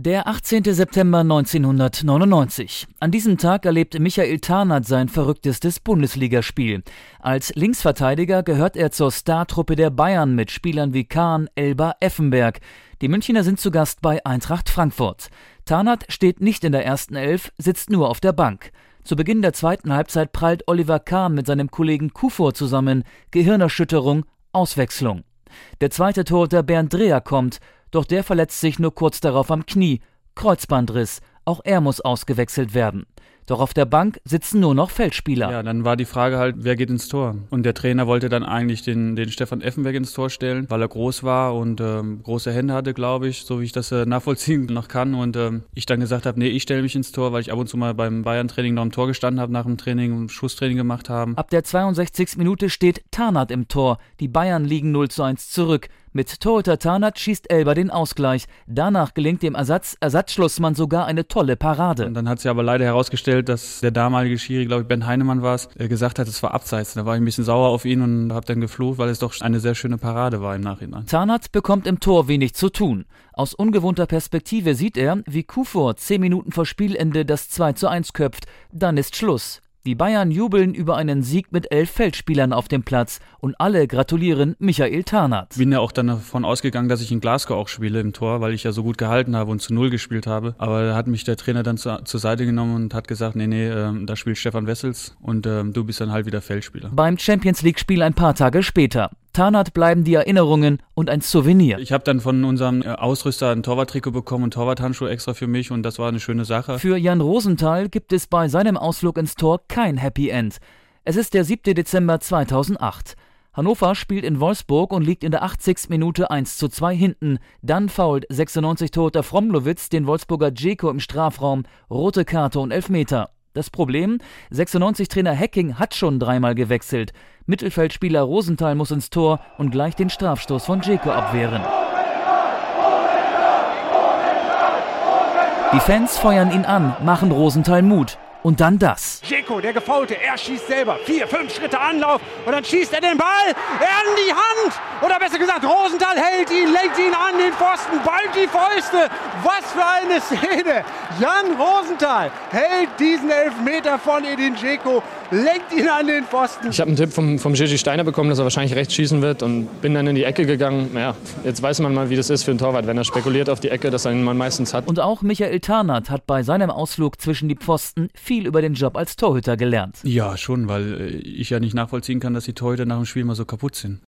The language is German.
Der 18. September 1999. An diesem Tag erlebt Michael Tarnath sein verrücktestes Bundesligaspiel. Als Linksverteidiger gehört er zur Startruppe der Bayern mit Spielern wie Kahn, Elber, Effenberg. Die Münchner sind zu Gast bei Eintracht Frankfurt. Tarnath steht nicht in der ersten Elf, sitzt nur auf der Bank. Zu Beginn der zweiten Halbzeit prallt Oliver Kahn mit seinem Kollegen Kufor zusammen. Gehirnerschütterung, Auswechslung. Der zweite Torhüter Bernd Dreher kommt doch der verletzt sich nur kurz darauf am Knie. Kreuzbandriss. Auch er muss ausgewechselt werden. Doch auf der Bank sitzen nur noch Feldspieler. Ja, dann war die Frage halt, wer geht ins Tor? Und der Trainer wollte dann eigentlich den, den Stefan Effenberg ins Tor stellen, weil er groß war und ähm, große Hände hatte, glaube ich, so wie ich das äh, nachvollziehen noch kann. Und ähm, ich dann gesagt habe, nee, ich stelle mich ins Tor, weil ich ab und zu mal beim Bayern-Training noch im Tor gestanden habe, nach dem Training und Schusstraining gemacht haben. Ab der 62. Minute steht Tarnath im Tor. Die Bayern liegen 0 zu 1 zurück. Mit Torhüter Tarnath schießt Elber den Ausgleich. Danach gelingt dem Ersatz Ersatzschlussmann sogar eine tolle Parade. Und dann hat sich aber leider herausgestellt, dass der damalige Schiri, glaube ich, Ben Heinemann war es, äh, gesagt hat, es war abseits. Da war ich ein bisschen sauer auf ihn und habe dann geflucht, weil es doch eine sehr schöne Parade war im Nachhinein. Tarnath bekommt im Tor wenig zu tun. Aus ungewohnter Perspektive sieht er, wie Kufor zehn Minuten vor Spielende das 2 zu 1 köpft. Dann ist Schluss. Die Bayern jubeln über einen Sieg mit elf Feldspielern auf dem Platz und alle gratulieren Michael Tarnath. Bin ja auch dann davon ausgegangen, dass ich in Glasgow auch spiele im Tor, weil ich ja so gut gehalten habe und zu Null gespielt habe. Aber da hat mich der Trainer dann zu, zur Seite genommen und hat gesagt, nee, nee, äh, da spielt Stefan Wessels und äh, du bist dann halt wieder Feldspieler. Beim Champions League Spiel ein paar Tage später. Tarnath bleiben die Erinnerungen und ein Souvenir. Ich habe dann von unserem äh, Ausrüster ein Torwarttrikot bekommen und Torwarthandschuhe extra für mich und das war eine schöne Sache. Für Jan Rosenthal gibt es bei seinem Ausflug ins Tor kein Happy End. Es ist der 7. Dezember 2008. Hannover spielt in Wolfsburg und liegt in der 80. Minute 1 zu 2 hinten. Dann fault 96 Toter Fromlowitz den Wolfsburger Dzeko im Strafraum, rote Karte und Elfmeter. Das Problem? 96-Trainer Hacking hat schon dreimal gewechselt. Mittelfeldspieler Rosenthal muss ins Tor und gleich den Strafstoß von Dzeko abwehren. Die Fans feuern ihn an, machen Rosenthal Mut. Und dann das. Jeko, der Gefaulte, er schießt selber. Vier, fünf Schritte Anlauf und dann schießt er den Ball an die Hand. Oder besser gesagt, Rosenthal hält ihn, lenkt ihn an den Pfosten, ballt die Fäuste. Was für eine Szene. Jan Rosenthal hält diesen Elfmeter von Edin Jeko, lenkt ihn an den Pfosten. Ich habe einen Tipp vom, vom Gigi Steiner bekommen, dass er wahrscheinlich rechts schießen wird und bin dann in die Ecke gegangen. Naja, jetzt weiß man mal, wie das ist für einen Torwart, wenn er spekuliert auf die Ecke, dass er ihn man meistens hat. Und auch Michael Tarnath hat bei seinem Ausflug zwischen die Pfosten viel über den Job als Torhüter gelernt. Ja, schon, weil äh, ich ja nicht nachvollziehen kann, dass die Torhüter nach dem Spiel mal so kaputt sind.